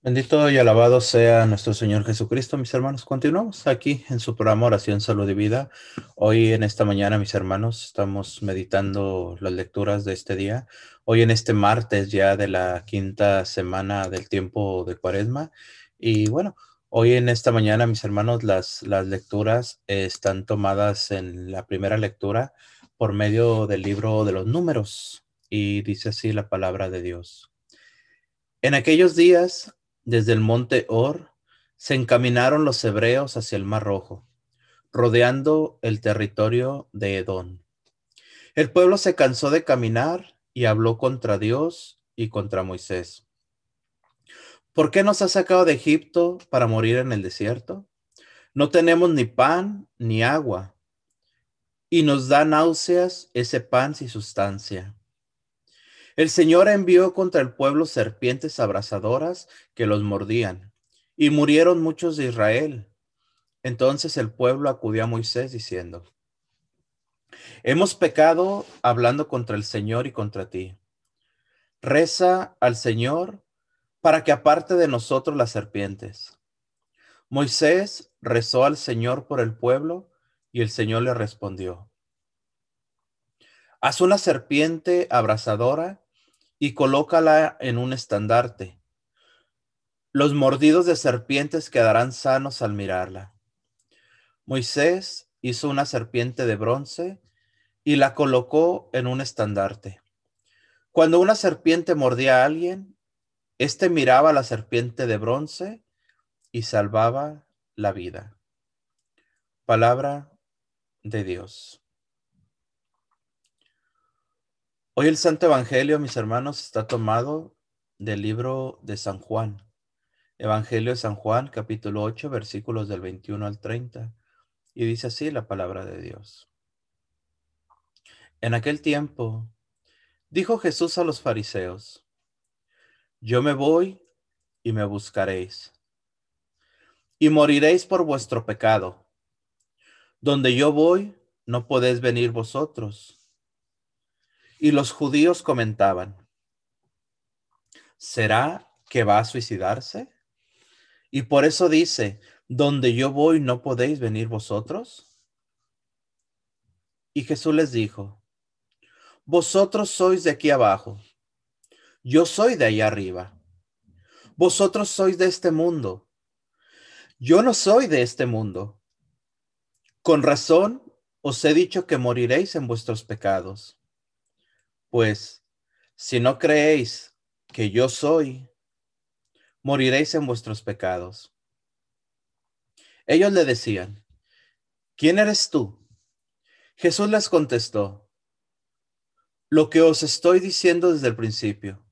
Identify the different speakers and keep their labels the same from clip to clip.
Speaker 1: Bendito y alabado sea nuestro Señor Jesucristo, mis hermanos. Continuamos aquí en su programa Oración, Salud y Vida. Hoy en esta mañana, mis hermanos, estamos meditando las lecturas de este día. Hoy en este martes ya de la quinta semana del tiempo de Cuaresma. Y bueno, hoy en esta mañana, mis hermanos, las, las lecturas están tomadas en la primera lectura por medio del libro de los números. Y dice así la palabra de Dios. En aquellos días desde el monte Or se encaminaron los hebreos hacia el Mar Rojo, rodeando el territorio de Edón. El pueblo se cansó de caminar y habló contra Dios y contra Moisés. ¿Por qué nos ha sacado de Egipto para morir en el desierto? No tenemos ni pan ni agua, y nos da náuseas ese pan sin sustancia. El Señor envió contra el pueblo serpientes abrasadoras que los mordían, y murieron muchos de Israel. Entonces el pueblo acudió a Moisés diciendo, Hemos pecado hablando contra el Señor y contra ti. Reza al Señor para que aparte de nosotros las serpientes. Moisés rezó al Señor por el pueblo y el Señor le respondió. Haz una serpiente abrasadora y colócala en un estandarte. Los mordidos de serpientes quedarán sanos al mirarla. Moisés hizo una serpiente de bronce y la colocó en un estandarte. Cuando una serpiente mordía a alguien, éste miraba a la serpiente de bronce y salvaba la vida. Palabra de Dios. Hoy el Santo Evangelio, mis hermanos, está tomado del libro de San Juan. Evangelio de San Juan, capítulo 8, versículos del 21 al 30. Y dice así la palabra de Dios. En aquel tiempo, dijo Jesús a los fariseos, yo me voy y me buscaréis, y moriréis por vuestro pecado. Donde yo voy, no podéis venir vosotros y los judíos comentaban, ¿será que va a suicidarse? Y por eso dice, donde yo voy no podéis venir vosotros. Y Jesús les dijo, vosotros sois de aquí abajo, yo soy de allá arriba. Vosotros sois de este mundo, yo no soy de este mundo. Con razón os he dicho que moriréis en vuestros pecados. Pues si no creéis que yo soy, moriréis en vuestros pecados. Ellos le decían, ¿quién eres tú? Jesús les contestó, lo que os estoy diciendo desde el principio.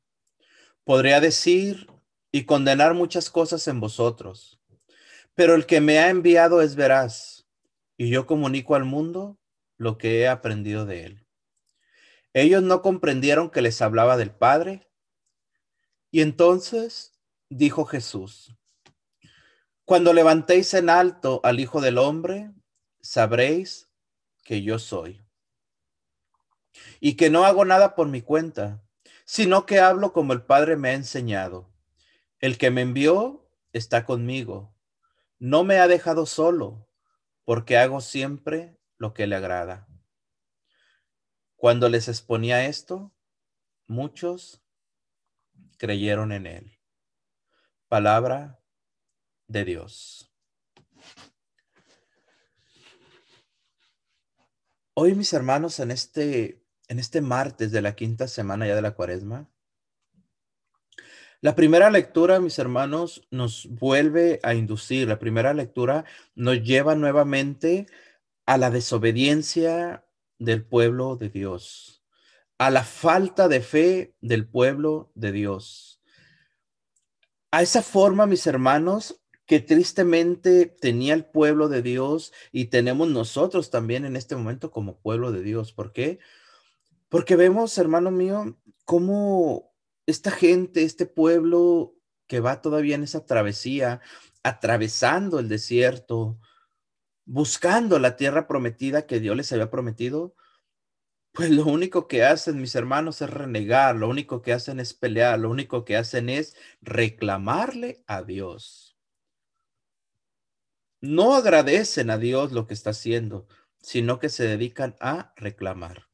Speaker 1: Podría decir y condenar muchas cosas en vosotros, pero el que me ha enviado es veraz, y yo comunico al mundo lo que he aprendido de él. Ellos no comprendieron que les hablaba del Padre. Y entonces dijo Jesús, cuando levantéis en alto al Hijo del Hombre, sabréis que yo soy. Y que no hago nada por mi cuenta, sino que hablo como el Padre me ha enseñado. El que me envió está conmigo. No me ha dejado solo, porque hago siempre lo que le agrada. Cuando les exponía esto, muchos creyeron en él. Palabra de Dios. Hoy, mis hermanos, en este, en este martes de la quinta semana ya de la cuaresma, la primera lectura, mis hermanos, nos vuelve a inducir. La primera lectura nos lleva nuevamente a la desobediencia del pueblo de Dios, a la falta de fe del pueblo de Dios. A esa forma, mis hermanos, que tristemente tenía el pueblo de Dios y tenemos nosotros también en este momento como pueblo de Dios. ¿Por qué? Porque vemos, hermano mío, cómo esta gente, este pueblo que va todavía en esa travesía, atravesando el desierto, buscando la tierra prometida que Dios les había prometido, pues lo único que hacen mis hermanos es renegar, lo único que hacen es pelear, lo único que hacen es reclamarle a Dios. No agradecen a Dios lo que está haciendo, sino que se dedican a reclamar.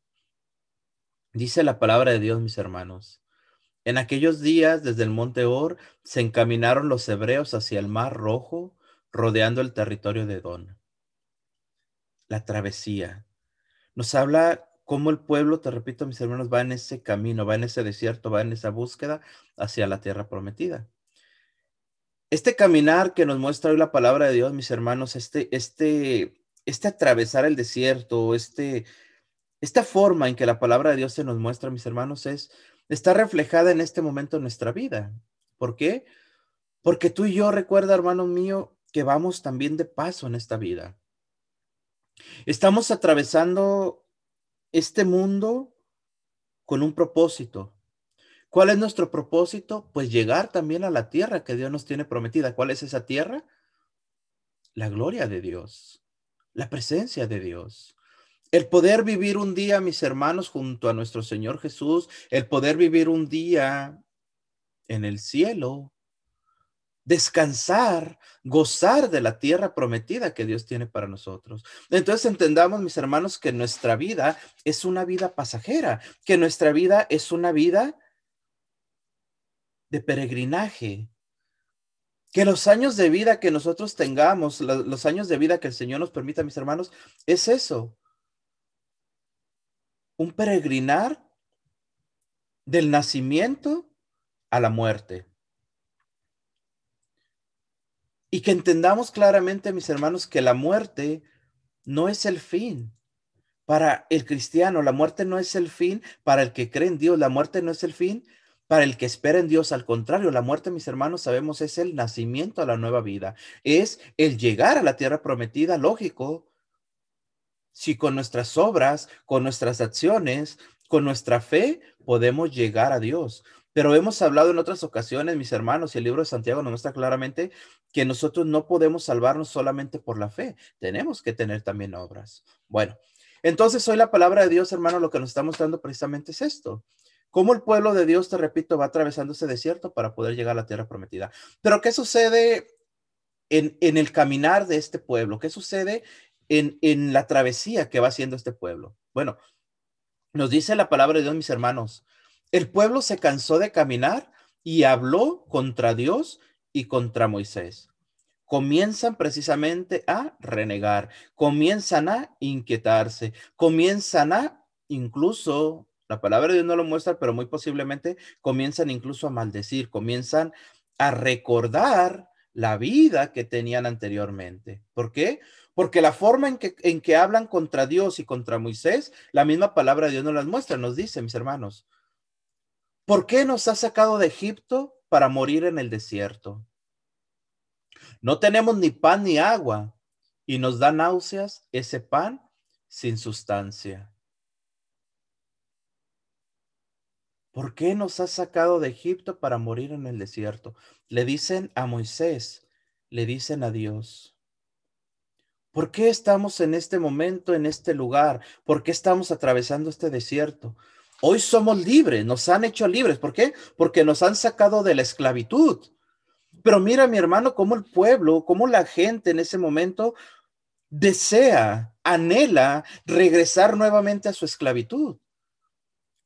Speaker 1: Dice la palabra de Dios, mis hermanos. En aquellos días, desde el monte Or, se encaminaron los hebreos hacia el mar rojo, rodeando el territorio de Don. La travesía. Nos habla cómo el pueblo, te repito, mis hermanos, va en ese camino, va en ese desierto, va en esa búsqueda hacia la tierra prometida. Este caminar que nos muestra hoy la palabra de Dios, mis hermanos, este, este, este atravesar el desierto, este, esta forma en que la palabra de Dios se nos muestra, mis hermanos, es está reflejada en este momento en nuestra vida. ¿Por qué? Porque tú y yo recuerda, hermano mío, que vamos también de paso en esta vida. Estamos atravesando este mundo con un propósito. ¿Cuál es nuestro propósito? Pues llegar también a la tierra que Dios nos tiene prometida. ¿Cuál es esa tierra? La gloria de Dios, la presencia de Dios. El poder vivir un día, mis hermanos, junto a nuestro Señor Jesús, el poder vivir un día en el cielo, descansar, gozar de la tierra prometida que Dios tiene para nosotros. Entonces entendamos, mis hermanos, que nuestra vida es una vida pasajera, que nuestra vida es una vida de peregrinaje, que los años de vida que nosotros tengamos, los años de vida que el Señor nos permita, mis hermanos, es eso, un peregrinar del nacimiento a la muerte. Y que entendamos claramente, mis hermanos, que la muerte no es el fin para el cristiano, la muerte no es el fin para el que cree en Dios, la muerte no es el fin para el que espera en Dios. Al contrario, la muerte, mis hermanos, sabemos es el nacimiento a la nueva vida, es el llegar a la tierra prometida, lógico. Si con nuestras obras, con nuestras acciones, con nuestra fe podemos llegar a Dios. Pero hemos hablado en otras ocasiones, mis hermanos, y el libro de Santiago nos muestra claramente que nosotros no podemos salvarnos solamente por la fe, tenemos que tener también obras. Bueno, entonces hoy la palabra de Dios, hermano, lo que nos está mostrando precisamente es esto. Cómo el pueblo de Dios, te repito, va atravesando ese desierto para poder llegar a la tierra prometida. Pero ¿qué sucede en, en el caminar de este pueblo? ¿Qué sucede en, en la travesía que va haciendo este pueblo? Bueno, nos dice la palabra de Dios, mis hermanos, el pueblo se cansó de caminar y habló contra Dios y contra Moisés. Comienzan precisamente a renegar, comienzan a inquietarse, comienzan a incluso, la palabra de Dios no lo muestra, pero muy posiblemente comienzan incluso a maldecir, comienzan a recordar la vida que tenían anteriormente. ¿Por qué? Porque la forma en que, en que hablan contra Dios y contra Moisés, la misma palabra de Dios nos las muestra, nos dice, mis hermanos, ¿Por qué nos ha sacado de Egipto para morir en el desierto? No tenemos ni pan ni agua y nos da náuseas ese pan sin sustancia. ¿Por qué nos ha sacado de Egipto para morir en el desierto? Le dicen a Moisés, le dicen a Dios. ¿Por qué estamos en este momento, en este lugar? ¿Por qué estamos atravesando este desierto? Hoy somos libres, nos han hecho libres. ¿Por qué? Porque nos han sacado de la esclavitud. Pero mira, mi hermano, cómo el pueblo, cómo la gente en ese momento desea, anhela regresar nuevamente a su esclavitud.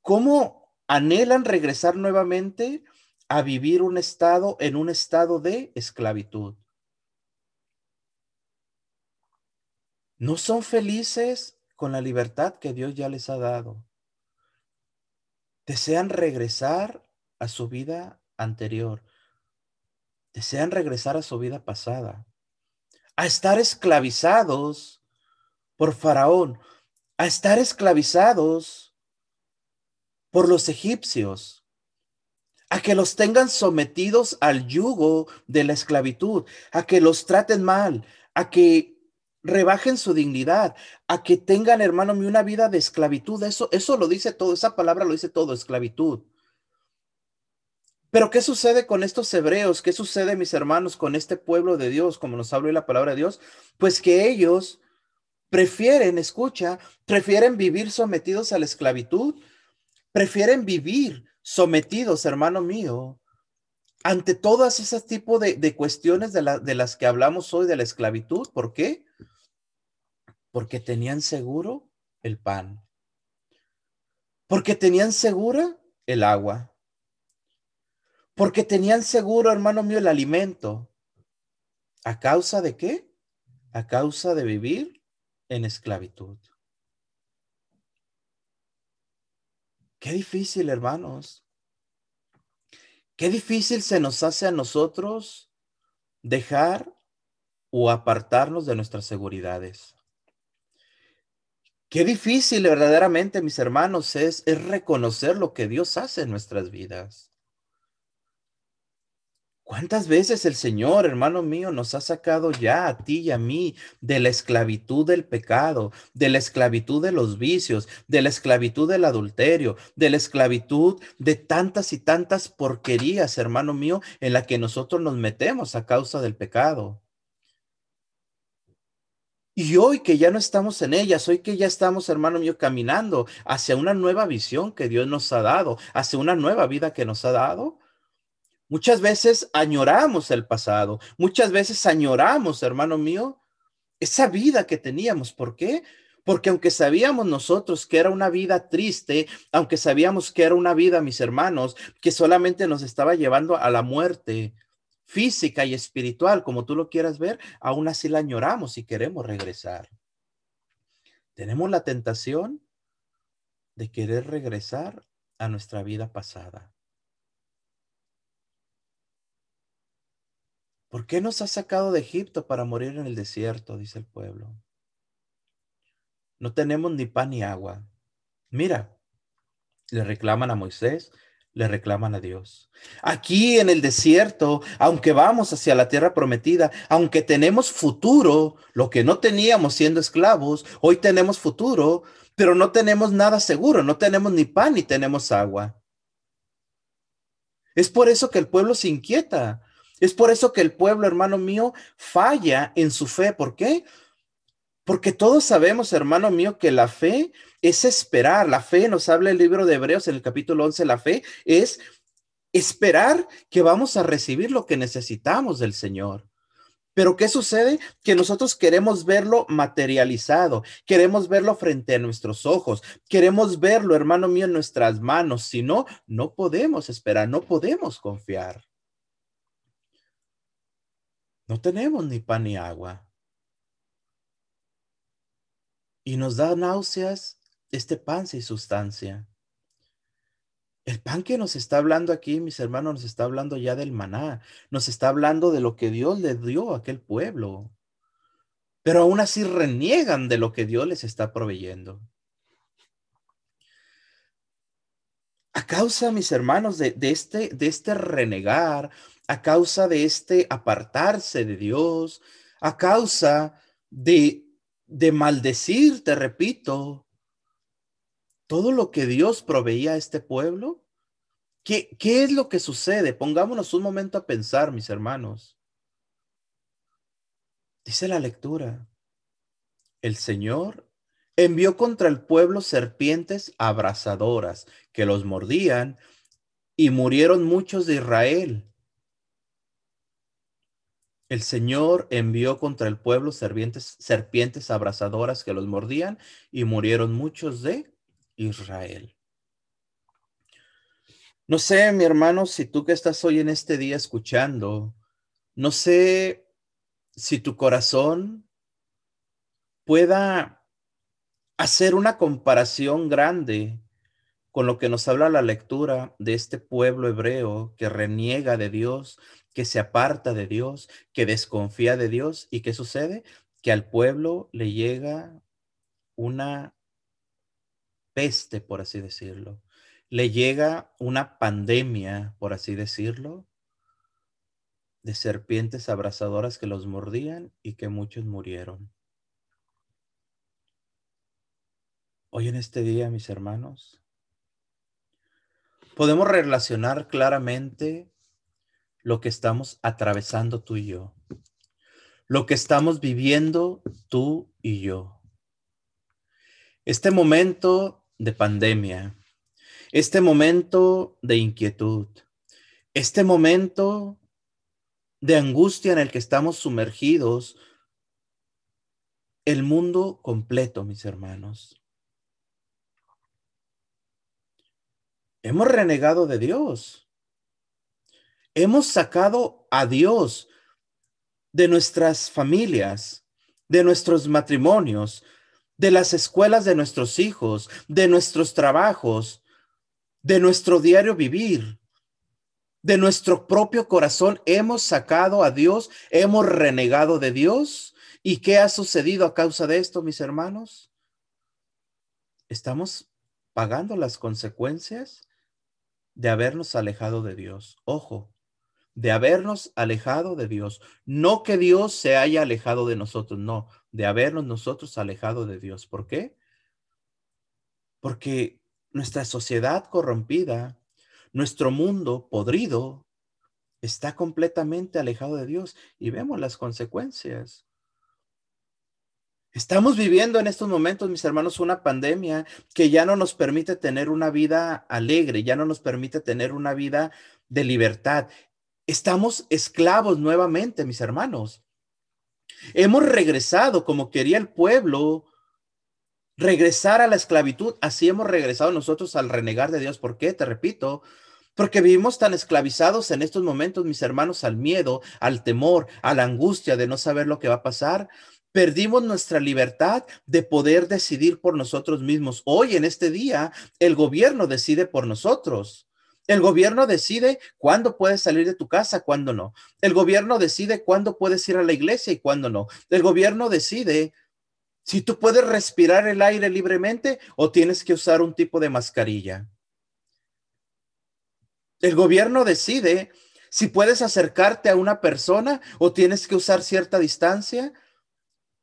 Speaker 1: ¿Cómo anhelan regresar nuevamente a vivir un estado en un estado de esclavitud? No son felices con la libertad que Dios ya les ha dado desean regresar a su vida anterior, desean regresar a su vida pasada, a estar esclavizados por Faraón, a estar esclavizados por los egipcios, a que los tengan sometidos al yugo de la esclavitud, a que los traten mal, a que rebajen su dignidad, a que tengan, hermano mío, una vida de esclavitud. Eso, eso lo dice todo, esa palabra lo dice todo, esclavitud. Pero ¿qué sucede con estos hebreos? ¿Qué sucede, mis hermanos, con este pueblo de Dios, como nos habla la palabra de Dios? Pues que ellos prefieren, escucha, prefieren vivir sometidos a la esclavitud, prefieren vivir sometidos, hermano mío, ante todas esas tipos de, cuestiones de, de las que hablamos hoy de la esclavitud. ¿Por qué? Porque tenían seguro el pan. Porque tenían segura el agua. Porque tenían seguro, hermano mío, el alimento. ¿A causa de qué? A causa de vivir en esclavitud. Qué difícil, hermanos. Qué difícil se nos hace a nosotros dejar o apartarnos de nuestras seguridades. Qué difícil verdaderamente, mis hermanos, es, reconocer lo que Dios hace en nuestras vidas. ¿Cuántas veces el Señor, hermano mío, nos ha sacado ya a ti y a mí de la esclavitud del pecado, de la esclavitud de los vicios, de la esclavitud del adulterio, de la esclavitud de tantas y tantas porquerías, hermano mío, en la que nosotros nos metemos a causa del pecado? Y hoy que ya no estamos en ellas, hoy que ya estamos, hermano mío, caminando hacia una nueva visión que Dios nos ha dado, hacia una nueva vida que nos ha dado, Muchas veces añoramos el pasado, muchas veces añoramos, hermano mío, esa vida que teníamos. ¿Por qué? Porque aunque sabíamos nosotros que era una vida triste, aunque sabíamos que era una vida, mis hermanos, que solamente nos estaba llevando a la muerte física y espiritual, como tú lo quieras ver, aún así la añoramos y queremos regresar. Tenemos la tentación de querer regresar a nuestra vida pasada. ¿Por qué nos has sacado de Egipto para morir en el desierto? Dice el pueblo. No tenemos ni pan ni agua. Mira, le reclaman a Moisés, le reclaman a Dios. Aquí en el desierto, aunque vamos hacia la tierra prometida, aunque tenemos futuro, lo que no teníamos siendo esclavos, hoy tenemos futuro, pero no tenemos nada seguro, no tenemos ni pan ni tenemos agua. Es por eso que el pueblo se inquieta, es por eso que el pueblo, hermano mío, falla en su fe. ¿Por qué? Porque todos sabemos, hermano mío, que la fe es esperar. La fe, nos habla el libro de Hebreos en el capítulo 11, la fe es esperar que vamos a recibir lo que necesitamos del Señor. Pero ¿qué sucede? Que nosotros queremos verlo materializado, queremos verlo frente a nuestros ojos, queremos verlo, hermano mío, en nuestras manos. Si no, no podemos esperar, no podemos confiar. No tenemos ni pan ni agua. Y nos da náuseas este pan sin sustancia. El pan que nos está hablando aquí, mis hermanos, nos está hablando ya del maná, nos está hablando de lo que Dios le dio a aquel pueblo. Pero aún así reniegan de lo que Dios les está proveyendo. A causa, mis hermanos, de, este, de este renegar, a causa de este apartarse de Dios, a causa de, de maldecir, te repito, todo lo que Dios proveía a este pueblo. ¿Qué, ¿Qué es lo que sucede? Pongámonos un momento a pensar, mis hermanos. Dice la lectura, el Señor envió contra el pueblo serpientes abrasadoras que los mordían y murieron muchos de Israel. El Señor envió contra el pueblo serpientes, serpientes abrasadoras que los mordían y murieron muchos de Israel. No sé, mi hermano, si tú que estás hoy en este día escuchando, no sé si tu corazón pueda hacer una comparación grande con lo que nos habla la lectura de este pueblo hebreo que reniega de Dios, que se aparta de Dios, que desconfía de Dios. ¿Y qué sucede? Que al pueblo le llega una peste, por así decirlo. Le llega una pandemia, por así decirlo, de serpientes abrasadoras que los mordían y que muchos murieron. Hoy en este día, mis hermanos, podemos relacionar claramente lo que estamos atravesando tú y yo, lo que estamos viviendo tú y yo. Este momento de pandemia, este momento de inquietud, este momento de angustia en el que estamos sumergidos, el mundo completo, mis hermanos. Hemos renegado de Dios. Hemos sacado a Dios de nuestras familias, de nuestros matrimonios, de las escuelas de nuestros hijos, de nuestros trabajos, de nuestro diario vivir, de nuestro propio corazón. Hemos sacado a Dios, hemos renegado de Dios. ¿Y qué ha sucedido a causa de esto, mis hermanos? Estamos pagando las consecuencias de habernos alejado de Dios. Ojo, de habernos alejado de Dios. No que Dios se haya alejado de nosotros, no, de habernos nosotros alejado de Dios. ¿Por qué? Porque nuestra sociedad corrompida, nuestro mundo podrido, está completamente alejado de Dios y vemos las consecuencias. Estamos viviendo en estos momentos, mis hermanos, una pandemia que ya no nos permite tener una vida alegre, ya no nos permite tener una vida de libertad. Estamos esclavos nuevamente, mis hermanos. Hemos regresado como quería el pueblo, regresar a la esclavitud. Así hemos regresado nosotros al renegar de Dios. ¿Por qué? Te repito, porque vivimos tan esclavizados en estos momentos, mis hermanos, al miedo, al temor, a la angustia de no saber lo que va a pasar Perdimos nuestra libertad de poder decidir por nosotros mismos. Hoy, en este día, el gobierno decide por nosotros. El gobierno decide cuándo puedes salir de tu casa, cuándo no. El gobierno decide cuándo puedes ir a la iglesia y cuándo no. El gobierno decide si tú puedes respirar el aire libremente o tienes que usar un tipo de mascarilla. El gobierno decide si puedes acercarte a una persona o tienes que usar cierta distancia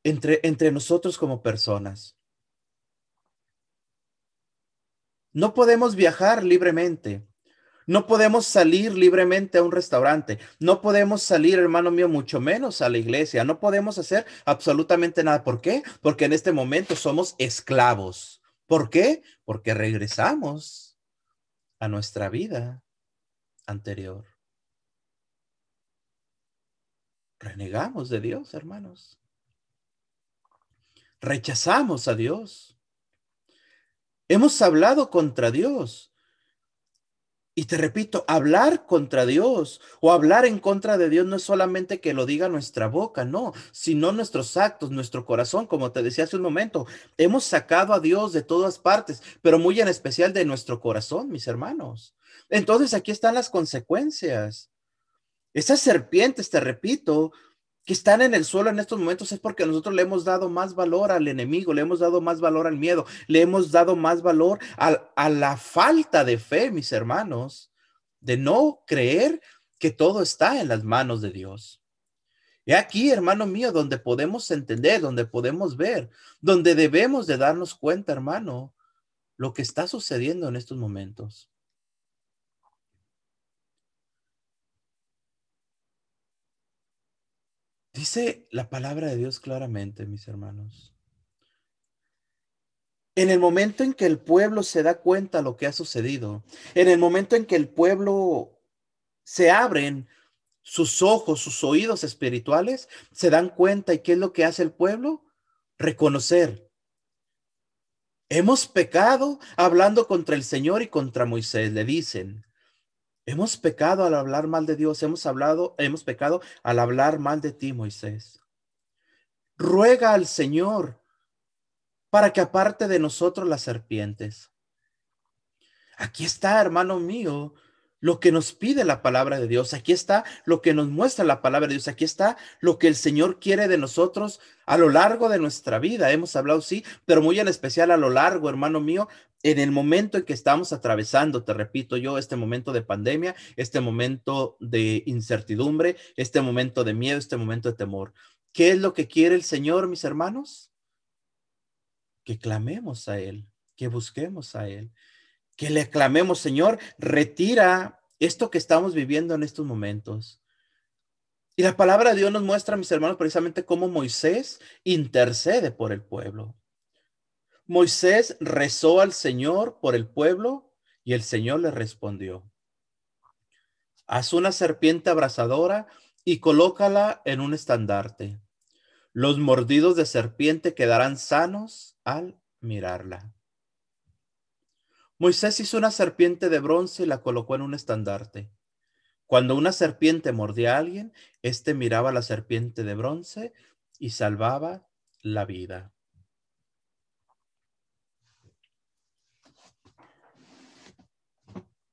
Speaker 1: entre, nosotros como personas. No podemos viajar libremente. No podemos salir libremente a un restaurante. No podemos salir, hermano mío, mucho menos a la iglesia. No podemos hacer absolutamente nada. ¿Por qué? Porque en este momento somos esclavos. ¿Por qué? Porque regresamos a nuestra vida anterior. Renegamos de Dios, hermanos rechazamos a Dios. Hemos hablado contra Dios. Y te repito, hablar contra Dios o hablar en contra de Dios no es solamente que lo diga nuestra boca, no, sino nuestros actos, nuestro corazón, como te decía hace un momento. Hemos sacado a Dios de todas partes, pero muy en especial de nuestro corazón, mis hermanos. Entonces aquí están las consecuencias. Esas serpientes, te repito, que están en el suelo en estos momentos es porque nosotros le hemos dado más valor al enemigo, le hemos dado más valor al miedo, le hemos dado más valor a, la falta de fe, mis hermanos, de no creer que todo está en las manos de Dios. Y aquí, hermano mío, donde podemos entender, donde podemos ver, donde debemos de darnos cuenta, hermano, lo que está sucediendo en estos momentos. Dice la palabra de Dios claramente, mis hermanos. En el momento en que el pueblo se da cuenta lo que ha sucedido, en el momento en que el pueblo se abren sus ojos, sus oídos espirituales, se dan cuenta y qué es lo que hace el pueblo? Reconocer. Hemos pecado hablando contra el Señor y contra Moisés, le dicen. Hemos pecado al hablar mal de Dios, hemos hablado, hemos pecado al hablar mal de ti, Moisés. Ruega al Señor para que aparte de nosotros las serpientes. Aquí está, hermano mío, lo que nos pide la palabra de Dios. Aquí está lo que nos muestra la palabra de Dios. Aquí está lo que el Señor quiere de nosotros a lo largo de nuestra vida. Hemos hablado, sí, pero muy en especial a lo largo, hermano mío, en el momento en que estamos atravesando, te repito yo, este momento de pandemia, este momento de incertidumbre, este momento de miedo, este momento de temor. ¿Qué es lo que quiere el Señor, mis hermanos? Que clamemos a Él, que busquemos a Él que le clamemos, Señor, retira esto que estamos viviendo en estos momentos. Y la palabra de Dios nos muestra, mis hermanos, precisamente cómo Moisés intercede por el pueblo. Moisés rezó al Señor por el pueblo y el Señor le respondió. Haz una serpiente abrasadora y colócala en un estandarte. Los mordidos de serpiente quedarán sanos al mirarla. Moisés hizo una serpiente de bronce y la colocó en un estandarte. Cuando una serpiente mordía a alguien, éste miraba la serpiente de bronce y salvaba la vida.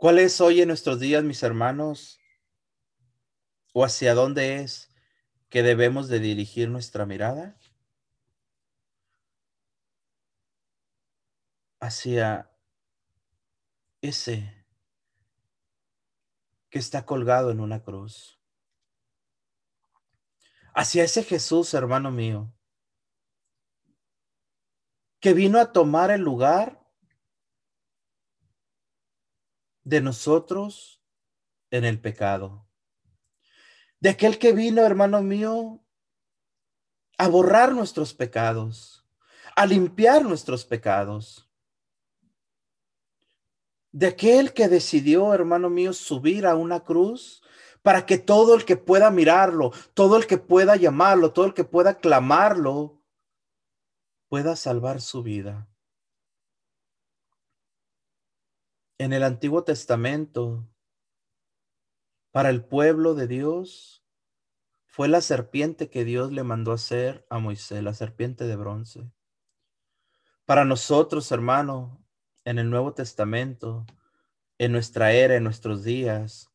Speaker 1: ¿Cuál es hoy en nuestros días, mis hermanos? ¿O hacia dónde es que debemos de dirigir nuestra mirada? Hacia ese que está colgado en una cruz. Hacia ese Jesús, hermano mío, que vino a tomar el lugar de nosotros en el pecado. De aquel que vino, hermano mío, a borrar nuestros pecados, a limpiar nuestros pecados de aquel que decidió, hermano mío, subir a una cruz para que todo el que pueda mirarlo, todo el que pueda llamarlo, todo el que pueda clamarlo, pueda salvar su vida. En el Antiguo Testamento, para el pueblo de Dios, fue la serpiente que Dios le mandó hacer a Moisés, la serpiente de bronce. Para nosotros, hermano, en el Nuevo Testamento, en nuestra era, en nuestros días,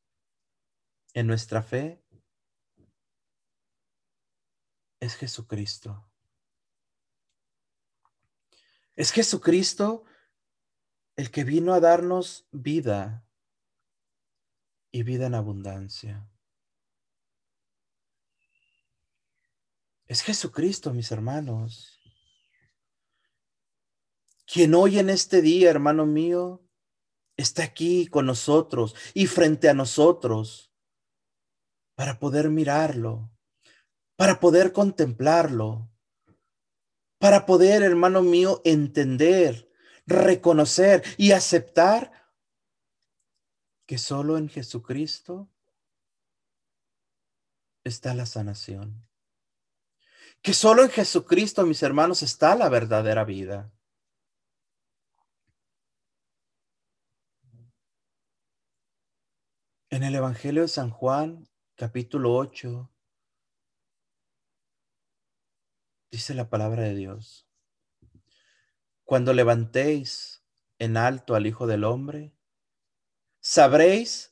Speaker 1: en nuestra fe, es Jesucristo. Es Jesucristo el que vino a darnos vida y vida en abundancia. Es Jesucristo, mis hermanos quien hoy en este día, hermano mío, está aquí con nosotros y frente a nosotros para poder mirarlo, para poder contemplarlo, para poder, hermano mío, entender, reconocer y aceptar que solo en Jesucristo está la sanación. Que solo en Jesucristo, mis hermanos, está la verdadera vida. En el Evangelio de San Juan, capítulo 8, dice la palabra de Dios. Cuando levantéis en alto al Hijo del Hombre, sabréis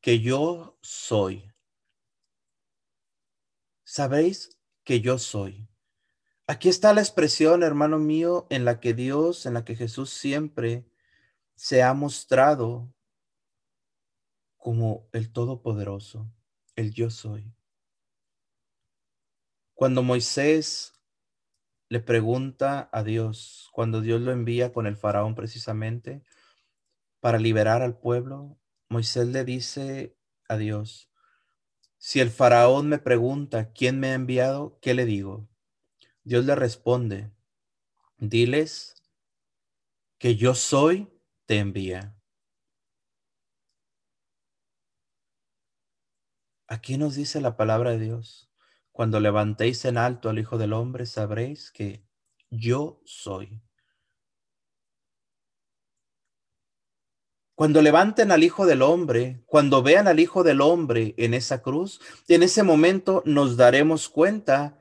Speaker 1: que yo soy. Sabréis que yo soy. Aquí está la expresión, hermano mío, en la que Dios, en la que Jesús siempre se ha mostrado como el Todopoderoso, el yo soy. Cuando Moisés le pregunta a Dios, cuando Dios lo envía con el faraón precisamente para liberar al pueblo, Moisés le dice a Dios, si el faraón me pregunta quién me ha enviado, ¿qué le digo? Dios le responde, diles que yo soy, te envía. Aquí nos dice la palabra de Dios. Cuando levantéis en alto al Hijo del Hombre, sabréis que yo soy. Cuando levanten al Hijo del Hombre, cuando vean al Hijo del Hombre en esa cruz, en ese momento nos daremos cuenta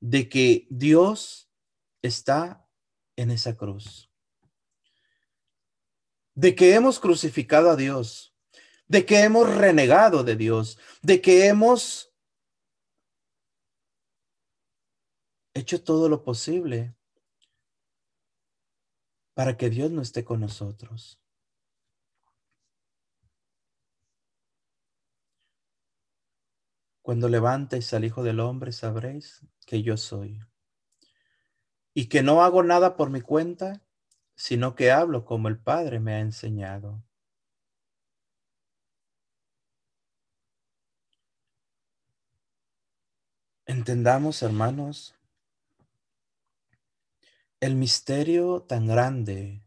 Speaker 1: de que Dios está en esa cruz. De que hemos crucificado a Dios de que hemos renegado de Dios, de que hemos hecho todo lo posible para que Dios no esté con nosotros. Cuando levantéis al Hijo del Hombre, sabréis que yo soy. Y que no hago nada por mi cuenta, sino que hablo como el Padre me ha enseñado. Entendamos, hermanos, el misterio tan grande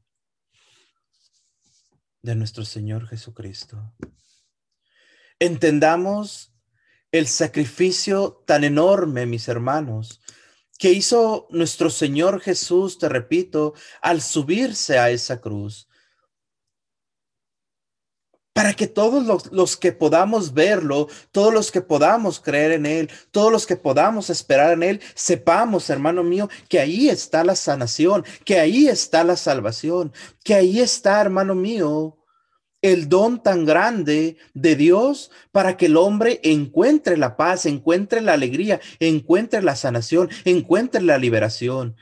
Speaker 1: de nuestro Señor Jesucristo. Entendamos el sacrificio tan enorme, mis hermanos, que hizo nuestro Señor Jesús, te repito, al subirse a esa cruz para que todos los, que podamos verlo, todos los que podamos creer en Él, todos los que podamos esperar en Él, sepamos, hermano mío, que ahí está la sanación, que ahí está la salvación, que ahí está, hermano mío, el don tan grande de Dios para que el hombre encuentre la paz, encuentre la alegría, encuentre la sanación, encuentre la liberación.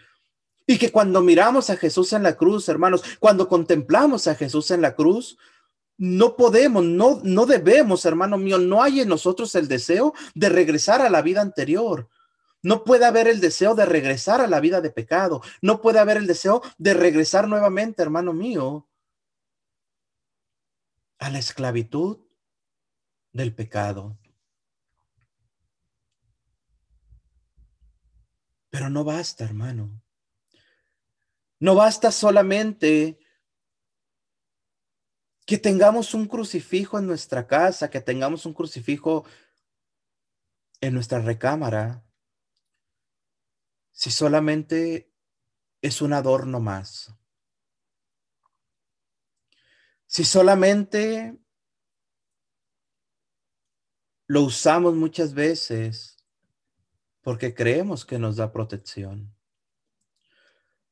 Speaker 1: Y que cuando miramos a Jesús en la cruz, hermanos, cuando contemplamos a Jesús en la cruz, no podemos, no, no debemos, hermano mío, no hay en nosotros el deseo de regresar a la vida anterior. No puede haber el deseo de regresar a la vida de pecado. No puede haber el deseo de regresar nuevamente, hermano mío, a la esclavitud del pecado. Pero no basta, hermano. No basta solamente que tengamos un crucifijo en nuestra casa, que tengamos un crucifijo en nuestra recámara, si solamente es un adorno más. Si solamente lo usamos muchas veces porque creemos que nos da protección,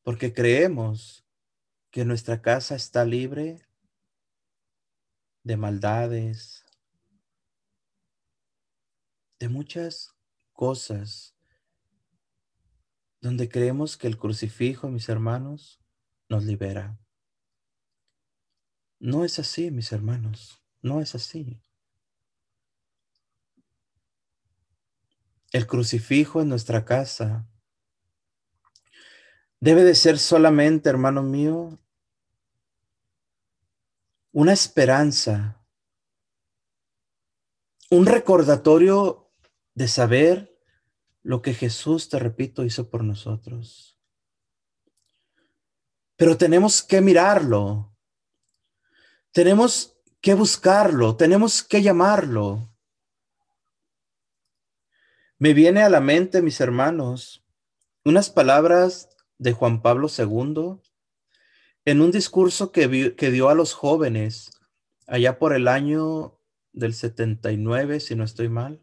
Speaker 1: porque creemos que nuestra casa está libre de maldades, de muchas cosas donde creemos que el crucifijo, mis hermanos, nos libera. No es así, mis hermanos, no es así. El crucifijo en nuestra casa debe de ser solamente, hermano mío, una esperanza, un recordatorio de saber lo que Jesús, te repito, hizo por nosotros. Pero tenemos que mirarlo, tenemos que buscarlo, tenemos que llamarlo. Me viene a la mente, mis hermanos, unas palabras de Juan Pablo II en un discurso que, dio a los jóvenes allá por el año del 79, si no estoy mal.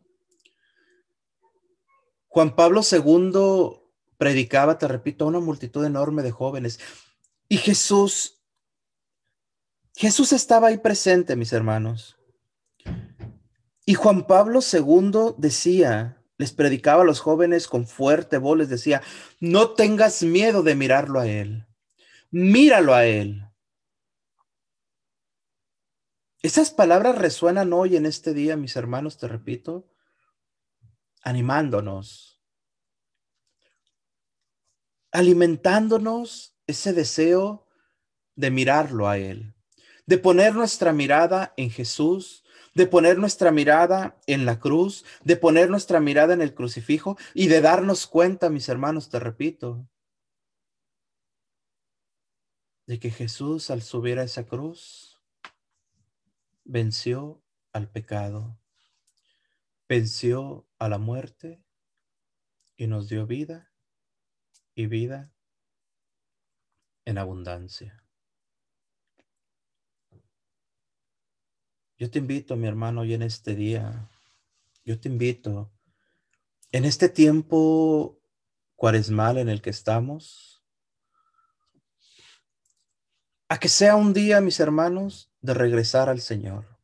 Speaker 1: Juan Pablo II predicaba, te repito, a una multitud enorme de jóvenes. Y Jesús, Jesús estaba ahí presente, mis hermanos. Y Juan Pablo II decía, les predicaba a los jóvenes con fuerte voz, les decía, no tengas miedo de mirarlo a él míralo a Él. Esas palabras resuenan hoy en este día, mis hermanos, te repito, animándonos, alimentándonos ese deseo de mirarlo a Él, de poner nuestra mirada en Jesús, de poner nuestra mirada en la cruz, de poner nuestra mirada en el crucifijo y de darnos cuenta, mis hermanos, te repito, de que Jesús al subir a esa cruz venció al pecado, venció a la muerte y nos dio vida y vida en abundancia. Yo te invito, mi hermano, hoy en este día, yo te invito, en este tiempo cuaresmal en el que estamos, a que sea un día, mis hermanos, de regresar al Señor.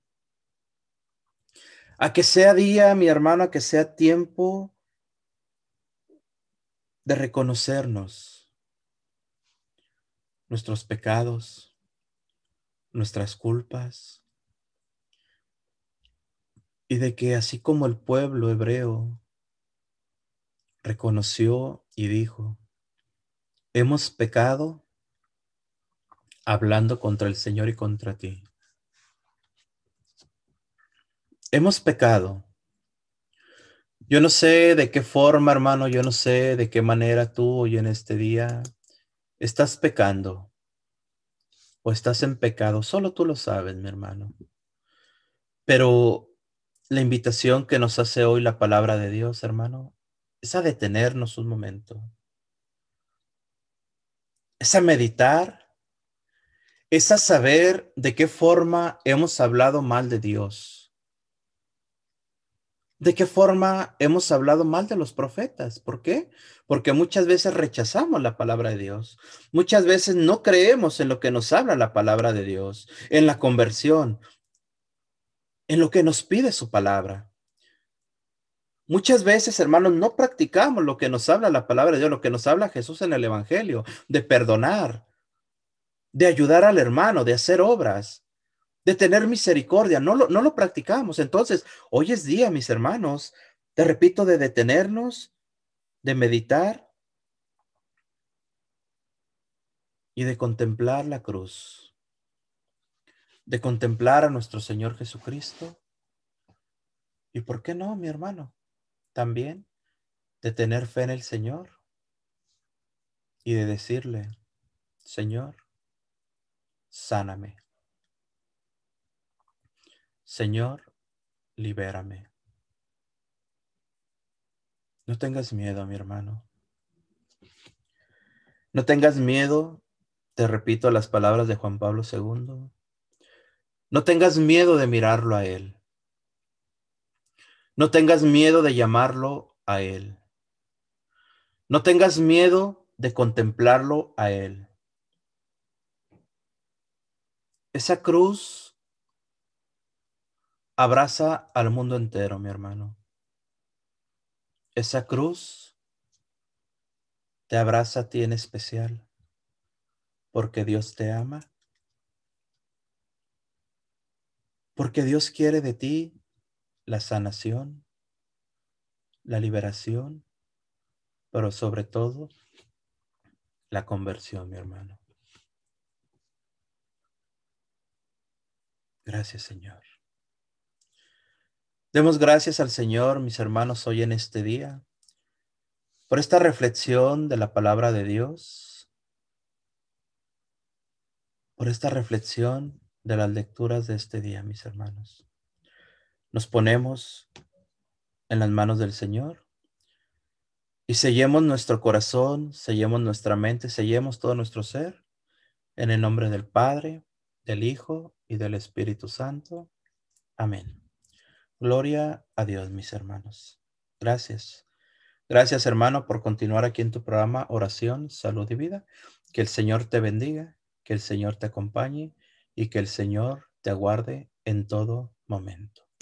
Speaker 1: A que sea día, mi hermano, a que sea tiempo de reconocernos nuestros pecados, nuestras culpas, y de que así como el pueblo hebreo reconoció y dijo, hemos pecado hablando contra el Señor y contra ti. Hemos pecado. Yo no sé de qué forma, hermano, yo no sé de qué manera tú hoy en este día estás pecando o estás en pecado, solo tú lo sabes, mi hermano. Pero la invitación que nos hace hoy la palabra de Dios, hermano, es a detenernos un momento. Es a meditar. Es a saber de qué forma hemos hablado mal de Dios ¿De qué forma hemos hablado mal de los profetas? ¿Por qué? Porque muchas veces rechazamos la palabra de Dios. Muchas veces no creemos en lo que nos habla la palabra de Dios, en la conversión, en lo que nos pide su palabra. Muchas veces, hermanos, no practicamos lo que nos habla la palabra de Dios, lo que nos habla Jesús en el Evangelio, de perdonar, de ayudar al hermano, de hacer obras de tener misericordia. No lo, no lo practicamos. Entonces, hoy es día, mis hermanos, te repito, de detenernos, de meditar y de contemplar la cruz, de contemplar a nuestro Señor Jesucristo. ¿Y por qué no, mi hermano? También de tener fe en el Señor y de decirle, Señor, sáname. Señor, libérame. No tengas miedo, mi hermano. No tengas miedo, te repito las palabras de Juan Pablo II. No tengas miedo de mirarlo a Él. No tengas miedo de llamarlo a Él. No tengas miedo de contemplarlo a Él. Esa cruz abraza al mundo entero, mi hermano. Esa cruz te abraza a ti en especial, porque Dios te ama, porque Dios quiere de ti la sanación, la liberación, pero sobre todo la conversión, mi hermano. Gracias, Señor. Demos gracias al Señor, mis hermanos, hoy en este día, por esta reflexión de la palabra de Dios, por esta reflexión de las lecturas de este día, mis hermanos. Nos ponemos en las manos del Señor y sellemos nuestro corazón, sellemos nuestra mente, sellemos todo nuestro ser en el nombre del Padre, del Hijo y del Espíritu Santo. Amén. Gloria a Dios, mis hermanos. Gracias. Gracias, hermano, por continuar aquí en tu programa Oración, Salud y Vida. Que el Señor te bendiga, que el Señor te acompañe y que el Señor te aguarde en todo momento.